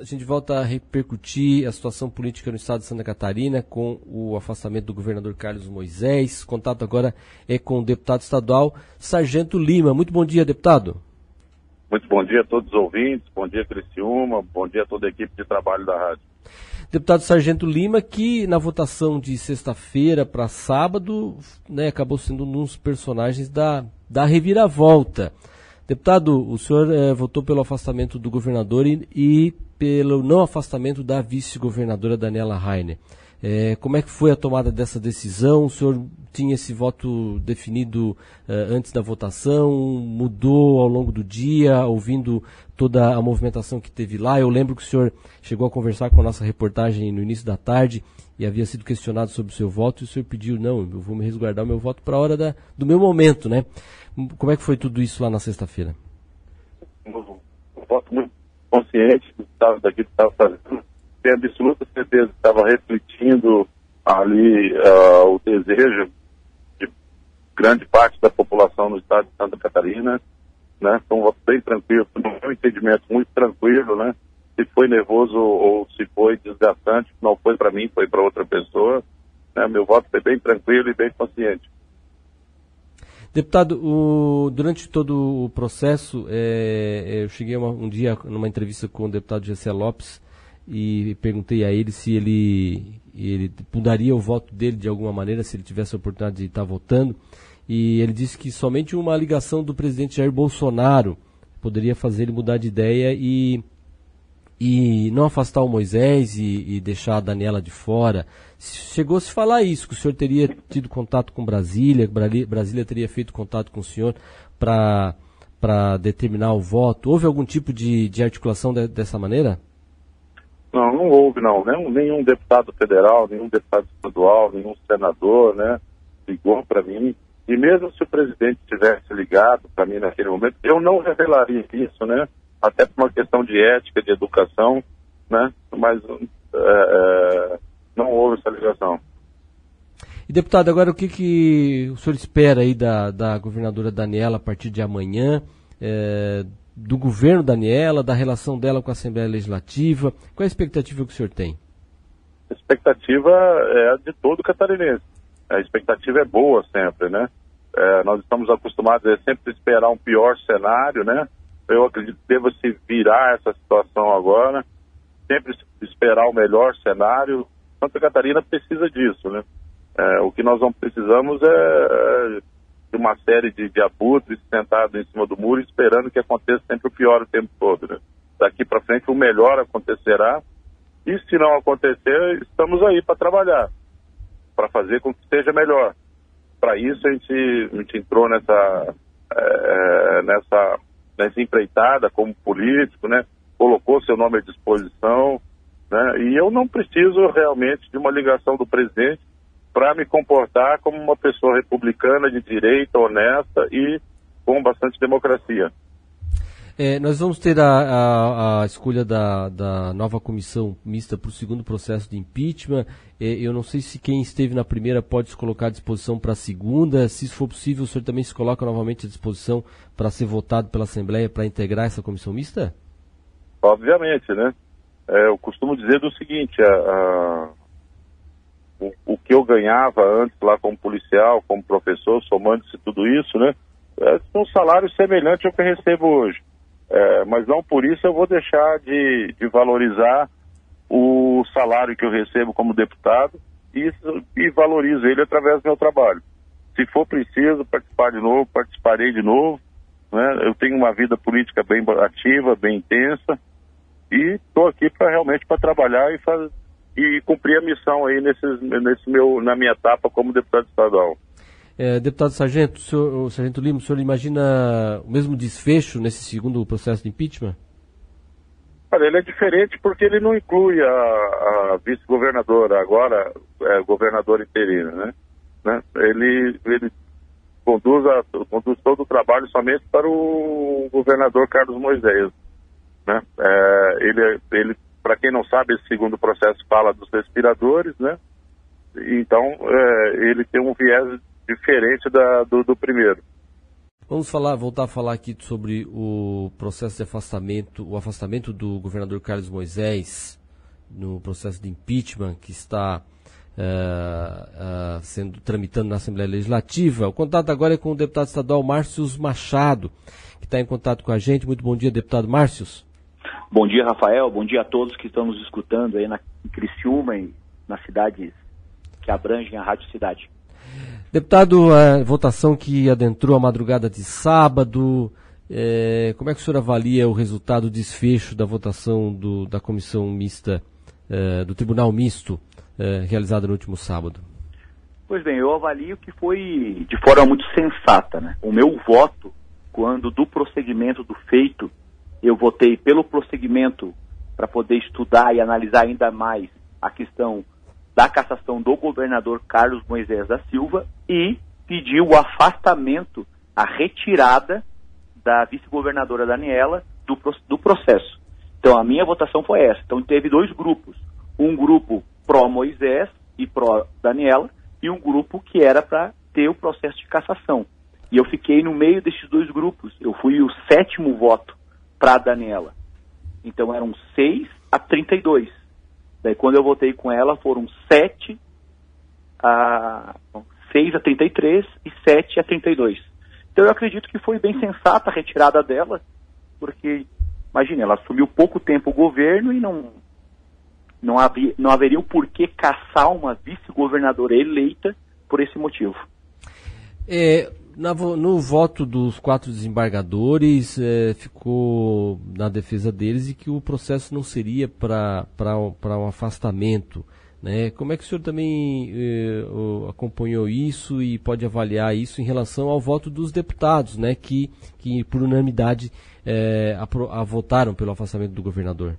A gente volta a repercutir a situação política no estado de Santa Catarina com o afastamento do governador Carlos Moisés. Contato agora é com o deputado estadual Sargento Lima. Muito bom dia, deputado. Muito bom dia a todos os ouvintes, bom dia Criciúma, bom dia a toda a equipe de trabalho da rádio. Deputado Sargento Lima, que na votação de sexta-feira para sábado, né, acabou sendo um dos personagens da, da reviravolta. Deputado, o senhor eh, votou pelo afastamento do governador e, e pelo não afastamento da vice-governadora Daniela Rainer. É, como é que foi a tomada dessa decisão? O senhor tinha esse voto definido uh, antes da votação? Mudou ao longo do dia, ouvindo toda a movimentação que teve lá? Eu lembro que o senhor chegou a conversar com a nossa reportagem no início da tarde e havia sido questionado sobre o seu voto e o senhor pediu, não, eu vou me resguardar o meu voto para a hora da, do meu momento, né? Como é que foi tudo isso lá na sexta-feira? Um voto muito consciente do que estava fazendo tenho absoluta certeza que estava refletindo ali uh, o desejo de grande parte da população no estado de Santa Catarina, né? Foi um bem tranquilo, no meu entendimento, muito tranquilo, né? Se foi nervoso ou se foi desgastante, não foi para mim, foi para outra pessoa. Né? Meu voto foi bem tranquilo e bem consciente. Deputado, o, durante todo o processo, é, eu cheguei uma, um dia numa entrevista com o deputado Gessé Lopes, e perguntei a ele se ele, ele mudaria o voto dele de alguma maneira, se ele tivesse a oportunidade de estar votando. E ele disse que somente uma ligação do presidente Jair Bolsonaro poderia fazer ele mudar de ideia e, e não afastar o Moisés e, e deixar a Daniela de fora. Chegou a se falar isso, que o senhor teria tido contato com Brasília, Brasília teria feito contato com o senhor para determinar o voto. Houve algum tipo de, de articulação de, dessa maneira? Não, não houve não. Nenhum, nenhum deputado federal, nenhum deputado estadual, nenhum senador, né, ligou para mim. E mesmo se o presidente tivesse ligado para mim naquele momento, eu não revelaria isso, né? Até por uma questão de ética, de educação, né? Mas é, é, não houve essa ligação. E deputado, agora o que, que o senhor espera aí da, da governadora Daniela a partir de amanhã? É, do governo Daniela, da relação dela com a Assembleia Legislativa? Qual é a expectativa que o senhor tem? A expectativa é de todo catarinense. A expectativa é boa sempre, né? É, nós estamos acostumados a sempre esperar um pior cenário, né? Eu acredito que deva se virar essa situação agora, sempre esperar o melhor cenário. Santa Catarina precisa disso, né? É, o que nós não precisamos é de uma série de, de abutres sentado em cima do muro, esperando que aconteça sempre o pior o tempo todo. Né? Daqui para frente o melhor acontecerá, e se não acontecer, estamos aí para trabalhar, para fazer com que seja melhor. Para isso a gente, a gente entrou nessa, é, nessa, nessa empreitada como político, né? colocou seu nome à disposição, né? e eu não preciso realmente de uma ligação do presidente para me comportar como uma pessoa republicana de direita, honesta e com bastante democracia. É, nós vamos ter a, a, a escolha da, da, nova comissão mista para o segundo processo de impeachment. É, eu não sei se quem esteve na primeira pode se colocar à disposição para a segunda. Se for possível, o senhor também se coloca novamente à disposição para ser votado pela Assembleia para integrar essa comissão mista? Obviamente, né? É, eu costumo dizer do seguinte: a, o, o, que eu ganhava antes lá como policial, como professor, somando-se tudo isso, né? É um salário semelhante ao que eu recebo hoje. É, mas não por isso eu vou deixar de, de, valorizar o salário que eu recebo como deputado e, e valorizo ele através do meu trabalho. Se for preciso participar de novo, participarei de novo. Né? Eu tenho uma vida política bem ativa, bem intensa e estou aqui para realmente para trabalhar e e cumprir a missão aí nesses, nesse meu, na minha etapa como deputado estadual. É, deputado Sargento, o, senhor, o Sargento Lima, o senhor imagina o mesmo desfecho nesse segundo processo de impeachment? Olha, ele é diferente porque ele não inclui a, a vice-governadora, agora é, governador interino, né? né? Ele, ele conduz, a, conduz todo o trabalho somente para o governador Carlos Moisés. Né? É, ele, ele para quem não sabe, esse segundo processo fala dos respiradores, né? Então, é, ele tem um viés diferente da, do, do primeiro. Vamos falar, voltar a falar aqui sobre o processo de afastamento, o afastamento do governador Carlos Moisés no processo de impeachment que está uh, uh, sendo tramitando na Assembleia Legislativa. O contato agora é com o deputado estadual Márcios Machado, que está em contato com a gente. Muito bom dia, deputado Márcios. Bom dia, Rafael. Bom dia a todos que estão nos escutando aí na em Criciúma e nas cidades que abrangem a Rádio Cidade. Deputado, a votação que adentrou a madrugada de sábado, é, como é que o senhor avalia o resultado, desfecho da votação do, da comissão mista, é, do Tribunal Misto, é, realizada no último sábado? Pois bem, eu avalio que foi de forma muito sensata. Né? O meu voto, quando do prosseguimento do feito, eu votei pelo prosseguimento para poder estudar e analisar ainda mais a questão da cassação do governador Carlos Moisés da Silva e pediu o afastamento, a retirada da vice-governadora Daniela do, do processo. Então a minha votação foi essa. Então teve dois grupos. Um grupo pró-Moisés e pró-Daniela e um grupo que era para ter o processo de cassação. E eu fiquei no meio desses dois grupos. Eu fui o sétimo voto para Daniela. Então eram 6 a 32. Daí quando eu votei com ela foram 7 a 6 a 33 e 7 a 32. Então eu acredito que foi bem sensata a retirada dela, porque imagine, ela assumiu pouco tempo o governo e não não, havia, não haveria o porquê caçar uma vice-governadora eleita por esse motivo. É, na, no voto dos quatro desembargadores, é, ficou na defesa deles e que o processo não seria para um afastamento. Né? Como é que o senhor também eh, acompanhou isso e pode avaliar isso em relação ao voto dos deputados, né? que, que por unanimidade eh, a, a votaram pelo afastamento do governador?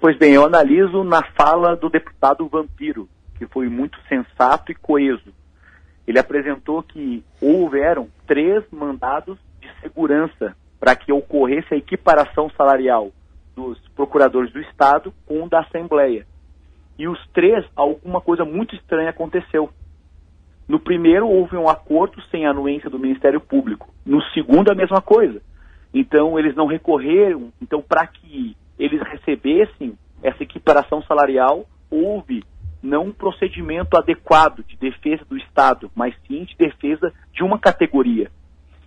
Pois bem, eu analiso na fala do deputado Vampiro, que foi muito sensato e coeso. Ele apresentou que houveram três mandados de segurança para que ocorresse a equiparação salarial dos procuradores do Estado com o da Assembleia e os três, alguma coisa muito estranha aconteceu. No primeiro, houve um acordo sem anuência do Ministério Público. No segundo, a mesma coisa. Então, eles não recorreram. Então, para que eles recebessem essa equiparação salarial, houve não um procedimento adequado de defesa do Estado, mas sim de defesa de uma categoria.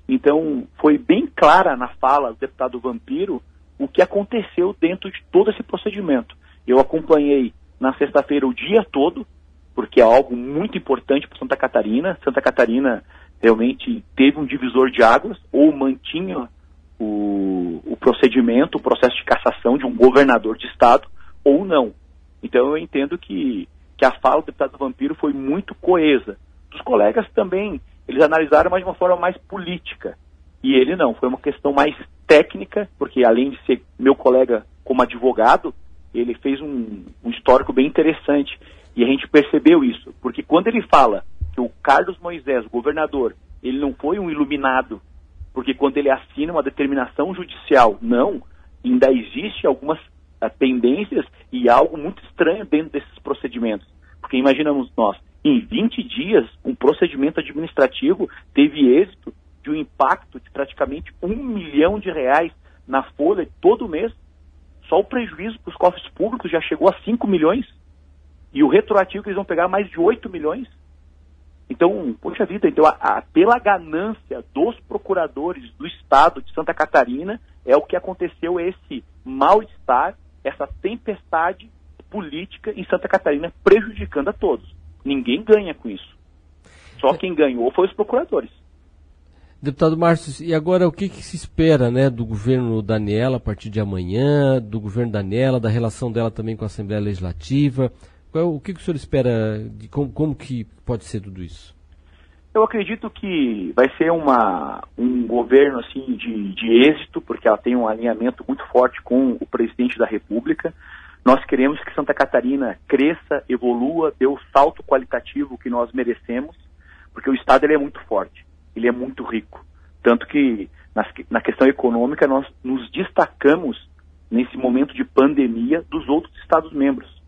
Então, foi bem clara na fala do deputado Vampiro o que aconteceu dentro de todo esse procedimento. Eu acompanhei na sexta-feira o dia todo, porque é algo muito importante para Santa Catarina. Santa Catarina realmente teve um divisor de águas, ou mantinha o, o procedimento, o processo de cassação de um governador de estado, ou não. Então eu entendo que, que a fala do deputado Vampiro foi muito coesa. Os colegas também, eles analisaram, mas de uma forma mais política. E ele não, foi uma questão mais técnica, porque além de ser meu colega como advogado, ele fez um, um histórico bem interessante. E a gente percebeu isso, porque quando ele fala que o Carlos Moisés, o governador, ele não foi um iluminado, porque quando ele assina uma determinação judicial, não, ainda existe algumas uh, pendências e algo muito estranho dentro desses procedimentos. Porque imaginamos nós, em 20 dias, um procedimento administrativo teve êxito de um impacto de praticamente um milhão de reais na folha todo mês só o prejuízo para os cofres públicos já chegou a 5 milhões. E o retroativo eles vão pegar mais de 8 milhões. Então, poxa vida, então a, a, pela ganância dos procuradores do Estado de Santa Catarina, é o que aconteceu esse mal-estar, essa tempestade política em Santa Catarina, prejudicando a todos. Ninguém ganha com isso. Só quem ganhou foi os procuradores. Deputado Márcio, e agora o que, que, se espera né, do governo Daniela a partir de amanhã, do governo Daniela, da relação dela também com a Assembleia Legislativa? Qual, o que, que o senhor espera, de como, como que pode ser tudo isso? Eu acredito que vai ser uma, um governo assim de, de êxito, porque ela tem um alinhamento muito forte com o presidente da República. Nós queremos que Santa Catarina cresça, evolua, dê o salto qualitativo que nós merecemos, porque o Estado ele é muito forte ele é muito rico. Tanto que na, na questão econômica nós nos destacamos nesse momento de pandemia dos outros Estados-membros.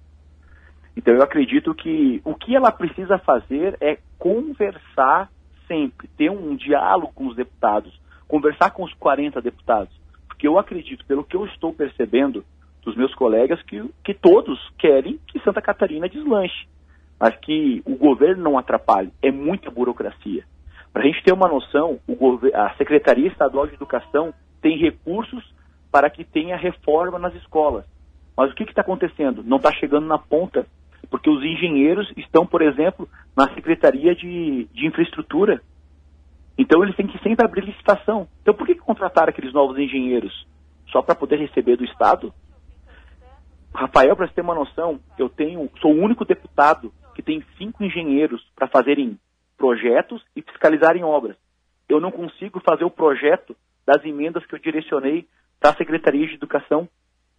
Então eu acredito que o que ela precisa fazer é conversar sempre ter um diálogo com os deputados, conversar com os 40 deputados, porque eu acredito, pelo que eu estou percebendo dos meus colegas, que, que todos querem que Santa Catarina deslanche, mas que o governo não atrapalhe. É muita burocracia. Para a gente ter uma noção, a Secretaria Estadual de Educação tem recursos para que tenha reforma nas escolas. Mas o que está acontecendo? Não está chegando na ponta, porque os engenheiros estão, por exemplo, na Secretaria de, de Infraestrutura. Então eles têm que sempre abrir licitação. Então por que, contrataram aqueles novos engenheiros? Só para poder receber do Estado? Rafael, para você ter uma noção, eu tenho, sou o único deputado que tem cinco engenheiros para fazerem projetos e fiscalizarem obras. Eu não consigo fazer o projeto das emendas que eu direcionei para a Secretaria de Educação,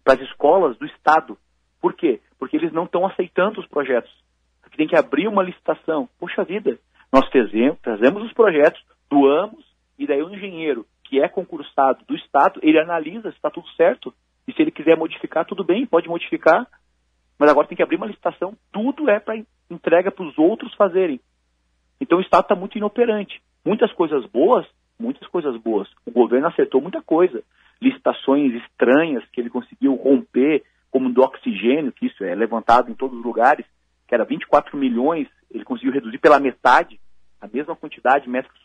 para as escolas do Estado. Por quê? Porque eles não estão aceitando os projetos. Tem que abrir uma licitação. Poxa vida, nós fizemos, trazemos os projetos, doamos, e daí o engenheiro que é concursado do Estado, ele analisa se está tudo certo. E se ele quiser modificar, tudo bem, pode modificar. Mas agora tem que abrir uma licitação. Tudo é para entrega para os outros fazerem. Então o Estado está muito inoperante. Muitas coisas boas, muitas coisas boas. O governo acertou muita coisa. Licitações estranhas que ele conseguiu romper, como do oxigênio, que isso é levantado em todos os lugares, que era 24 milhões, ele conseguiu reduzir pela metade a mesma quantidade de metros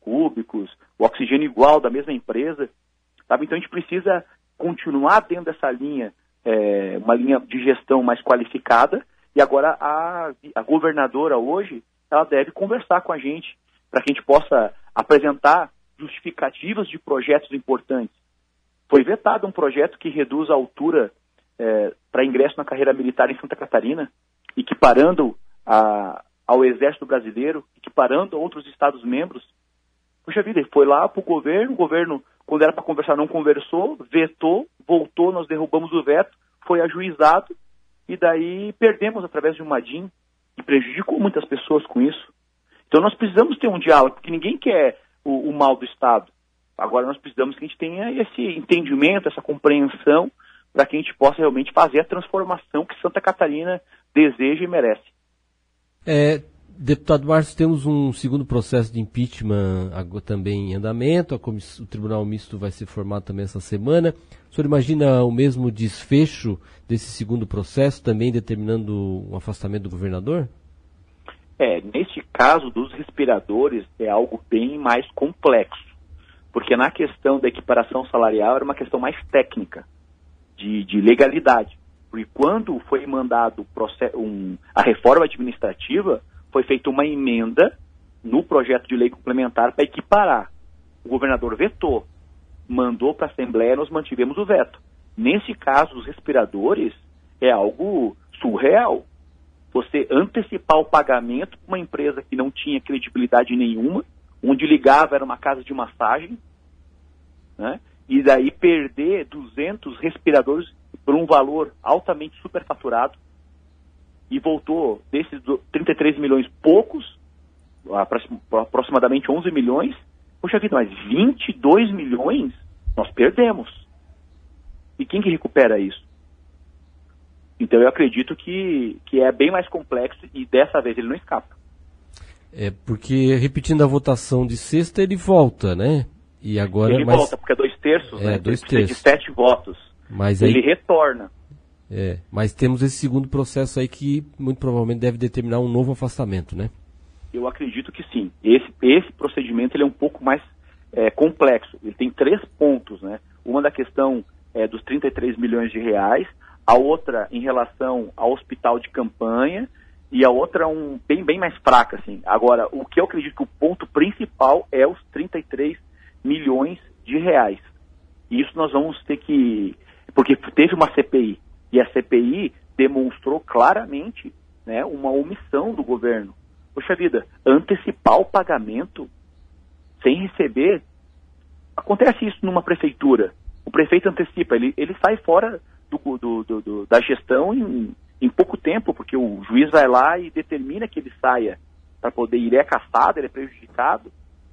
cúbicos, o oxigênio igual da mesma empresa. Sabe? Então a gente precisa continuar dentro dessa linha, é, uma linha de gestão mais qualificada, e agora a, a governadora hoje, ela deve conversar com a gente, para que a gente possa apresentar justificativas de projetos importantes. Foi vetado um projeto que reduz a altura é, para ingresso na carreira militar em Santa Catarina, equiparando a, ao Exército Brasileiro, equiparando a outros Estados-membros. Puxa vida, ele foi lá para o governo, o governo, quando era para conversar, não conversou, vetou, voltou, nós derrubamos o veto, foi ajuizado, e daí perdemos através de um MADIM, e prejudicou muitas pessoas com isso. Então nós precisamos ter um diálogo, porque ninguém quer o, o mal do Estado. Agora nós precisamos que a gente tenha esse entendimento, essa compreensão, para que a gente possa realmente fazer a transformação que Santa Catarina deseja e merece. É, deputado Márcio, temos um segundo processo de impeachment também em andamento. o Tribunal Misto vai ser formado também essa semana. O senhor imagina o mesmo desfecho desse segundo processo, também determinando um afastamento do governador? É, neste caso dos respiradores é algo bem mais complexo, porque na questão da equiparação salarial era uma questão mais técnica, de, de legalidade. Porque quando foi mandado um, a reforma administrativa, foi feita uma emenda no projeto de lei complementar para equiparar. O governador vetou, mandou para a Assembleia, nós mantivemos o veto. Nesse caso, os respiradores é algo surreal você antecipar o pagamento para uma empresa que não tinha credibilidade nenhuma, onde ligava era uma casa de massagem, né? e daí perder 200 respiradores por um valor altamente superfaturado, e voltou desses 33 milhões poucos, aproximadamente 11 milhões, poxa vida, mas 22 milhões nós perdemos. E quem que recupera isso? Então eu acredito que, que é bem mais complexo e dessa vez ele não escapa. É, porque repetindo a votação de sexta, ele volta, né? E agora, ele mas... volta, porque é dois terços, é, né? Dois terços. de sete votos. Mas ele aí... retorna. É, mas temos esse segundo processo aí que muito provavelmente deve determinar um novo afastamento, né? Eu acredito que sim. Esse, esse procedimento ele é um pouco mais é, complexo. Ele tem três pontos, né? Uma da questão é, dos 33 milhões de reais, a outra em relação ao hospital de campanha e a outra um bem bem mais fraca assim. Agora, o que eu acredito que o ponto principal é os 33 milhões de reais. Isso nós vamos ter que porque teve uma CPI e a CPI demonstrou claramente, né, uma omissão do governo. Poxa vida, antecipar o pagamento sem receber acontece isso numa prefeitura. O prefeito antecipa, ele, ele sai fora do, do, do, da gestão em, em pouco tempo, porque o juiz vai lá e determina que ele saia para poder ir, ele é caçado, ele é prejudicado,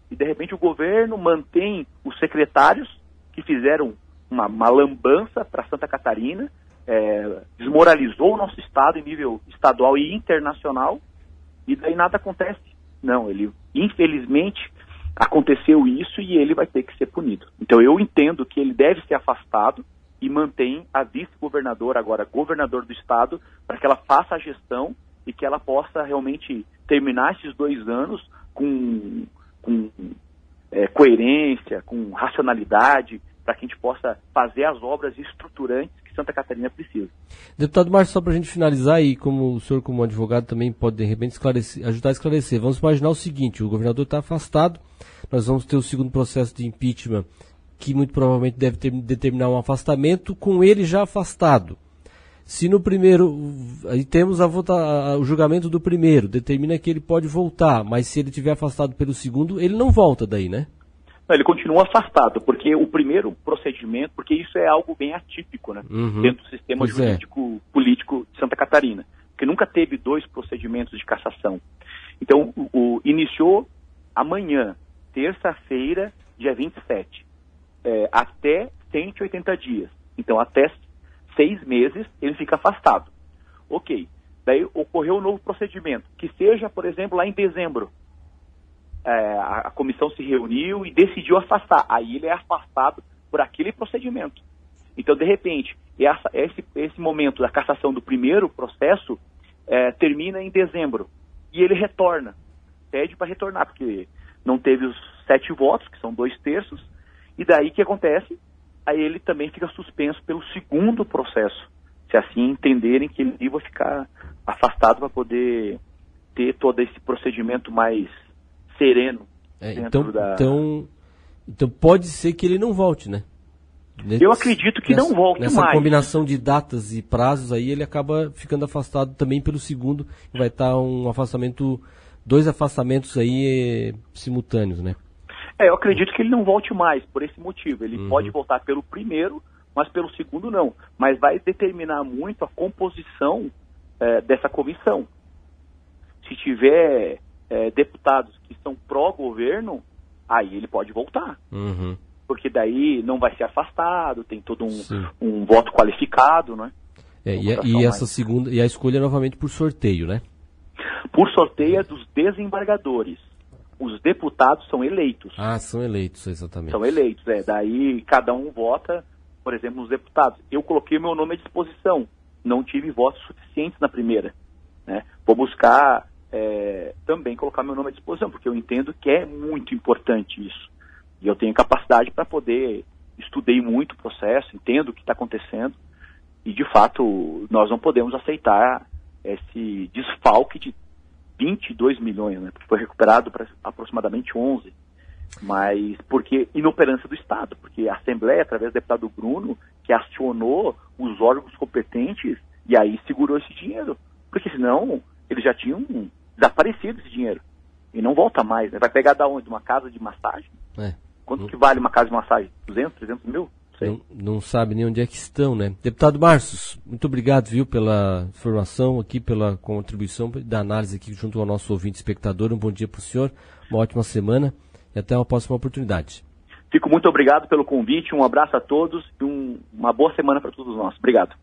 e de repente o governo mantém os secretários que fizeram uma, uma lambança para Santa Catarina, é, desmoralizou o nosso Estado em nível estadual e internacional, e daí nada acontece. Não, ele, infelizmente, aconteceu isso e ele vai ter que ser punido. Então eu entendo que ele deve ser afastado e mantém a vice-governadora, agora governador do estado, para que ela faça a gestão e que ela possa realmente terminar esses dois anos com, com é, coerência, com racionalidade, para que a gente possa fazer as obras estruturantes que Santa Catarina precisa. Deputado Márcio, só para a gente finalizar e como o senhor como advogado também pode de repente esclarecer, ajudar a esclarecer, vamos imaginar o seguinte, o governador está afastado, nós vamos ter o segundo processo de impeachment que muito provavelmente deve ter, determinar um afastamento com ele já afastado. Se no primeiro, aí temos a vota, o julgamento do primeiro, determina que ele pode voltar, mas se ele tiver afastado pelo segundo, ele não volta daí, né? Não, ele continua afastado, porque o primeiro procedimento, porque isso é algo bem atípico, né? Uhum. Dentro do sistema Pois é. jurídico político de Santa Catarina. Porque nunca teve dois procedimentos de cassação. Então, o, o- iniciou amanhã, terça-feira, dia 27, é, até 180 dias. Então, até seis meses ele fica afastado. Ok. Daí ocorreu um novo procedimento, que seja, por exemplo, lá em dezembro. É, a, comissão se reuniu e decidiu afastar. Aí ele é afastado por aquele procedimento. Então, de repente, essa- esse, esse momento da cassação do primeiro processo é, termina em dezembro. E ele retorna. Pede para retornar, porque não teve os sete votos, que são dois terços. E daí o que acontece? Aí ele também fica suspenso pelo segundo processo. Se assim entenderem que ele vai ficar afastado para poder ter todo esse procedimento mais sereno. É, então, da- então, então pode ser que ele não volte, né? Nesse- Eu acredito que não volte nessa mais. combinação de datas e prazos aí, ele acaba ficando afastado também pelo segundo. Vai estar um afastamento, dois afastamentos aí eh, simultâneos, né? É, eu acredito que ele não volte mais por esse motivo. Ele Uhum. pode voltar pelo primeiro, mas pelo segundo não. Mas vai determinar muito a composição eh, dessa comissão. Se tiver eh, deputados que são pró-governo, aí ele pode voltar. Uhum. Porque daí não vai ser afastado, tem todo um, um voto qualificado, né? É, e, a- e essa segunda e a escolha é novamente por sorteio, né? Por sorteio é dos desembargadores. Os deputados são eleitos. Ah, são eleitos, exatamente. São eleitos, é. Daí cada um vota, por exemplo, nos deputados. Eu coloquei meu nome à disposição. Não tive votos suficientes na primeira. Né? Vou buscar é, também colocar meu nome à disposição, porque eu entendo que é muito importante isso. E eu tenho capacidade para poder. Estudei muito o processo, entendo o que está acontecendo. E, de fato, nós não podemos aceitar esse desfalque de 22 milhões, né? Foi recuperado para aproximadamente 11 mas porque inoperância do Estado, porque a Assembleia, através do deputado Bruno, que acionou os órgãos competentes e aí segurou esse dinheiro, porque senão eles já tinham desaparecido esse dinheiro e não volta mais, né? Vai pegar da onde? De uma casa de massagem? É, Quanto Hum. que vale uma casa de massagem? 200, 300 mil? Não não, não sabe nem onde é que estão, né? Deputado Marcos, muito obrigado, viu, pela informação aqui, pela contribuição da análise aqui junto ao nosso ouvinte espectador. Um bom dia para o senhor, uma ótima semana e até uma próxima oportunidade. Fico muito obrigado pelo convite, um abraço a todos e um- uma boa semana para todos nós. Obrigado.